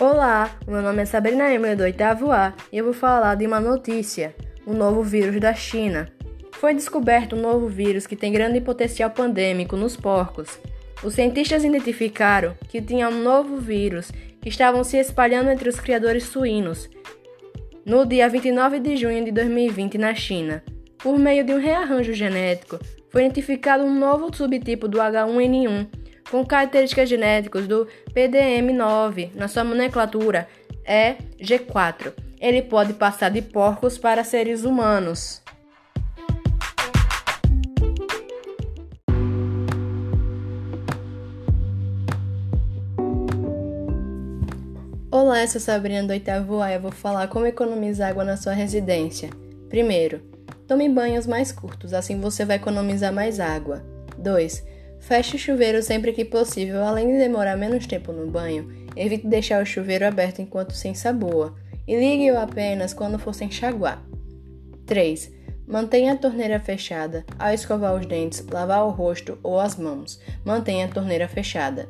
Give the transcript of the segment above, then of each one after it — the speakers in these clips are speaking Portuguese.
Olá, meu nome é Sabrina Emily do oitavo A e eu vou falar de uma notícia: o novo vírus da China. Foi descoberto um novo vírus que tem grande potencial pandêmico nos porcos. Os cientistas identificaram que tinha um novo vírus que estavam se espalhando entre os criadores suínos no dia 29 de junho de 2020 na China. Por meio de um rearranjo genético, foi identificado um novo subtipo do H1N1 com características genéticas do PDM9 na sua nomenclatura é G4. Ele pode passar de porcos para seres humanos. Olá, eu sou Sabrina do oitavo A e eu vou falar como economizar água na sua residência. Primeiro, tome banhos mais curtos, assim você vai economizar mais água. 2. Feche o chuveiro sempre que possível, além de demorar menos tempo no banho, evite deixar o chuveiro aberto enquanto sem sabor e ligue-o apenas quando for se enxaguar. 3. Mantenha a torneira fechada ao escovar os dentes, lavar o rosto ou as mãos. Mantenha a torneira fechada.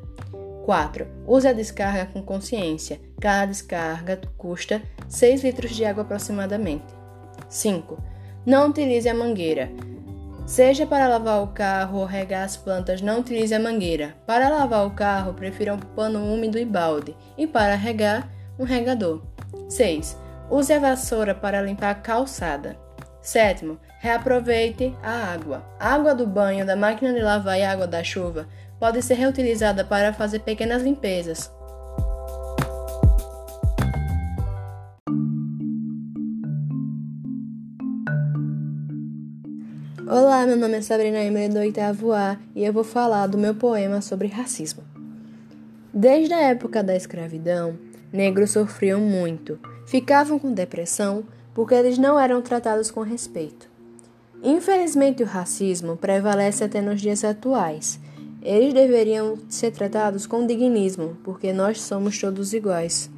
4. Use a descarga com consciência. Cada descarga custa 6 litros de água aproximadamente. 5. Não utilize a mangueira. Seja para lavar o carro ou regar as plantas, não utilize a mangueira. Para lavar o carro, prefira um pano úmido e balde. E para regar, um regador. 6. Use a vassoura para limpar a calçada. 7. Reaproveite a água. A água do banho, da máquina de lavar e a água da chuva pode ser reutilizada para fazer pequenas limpezas. Olá, meu nome é Sabrina Emily do oitavo A e eu vou falar do meu poema sobre racismo. Desde a época da escravidão, negros sofriam muito, ficavam com depressão porque eles não eram tratados com respeito. Infelizmente, o racismo prevalece até nos dias atuais. Eles deveriam ser tratados com dignismo, porque nós somos todos iguais.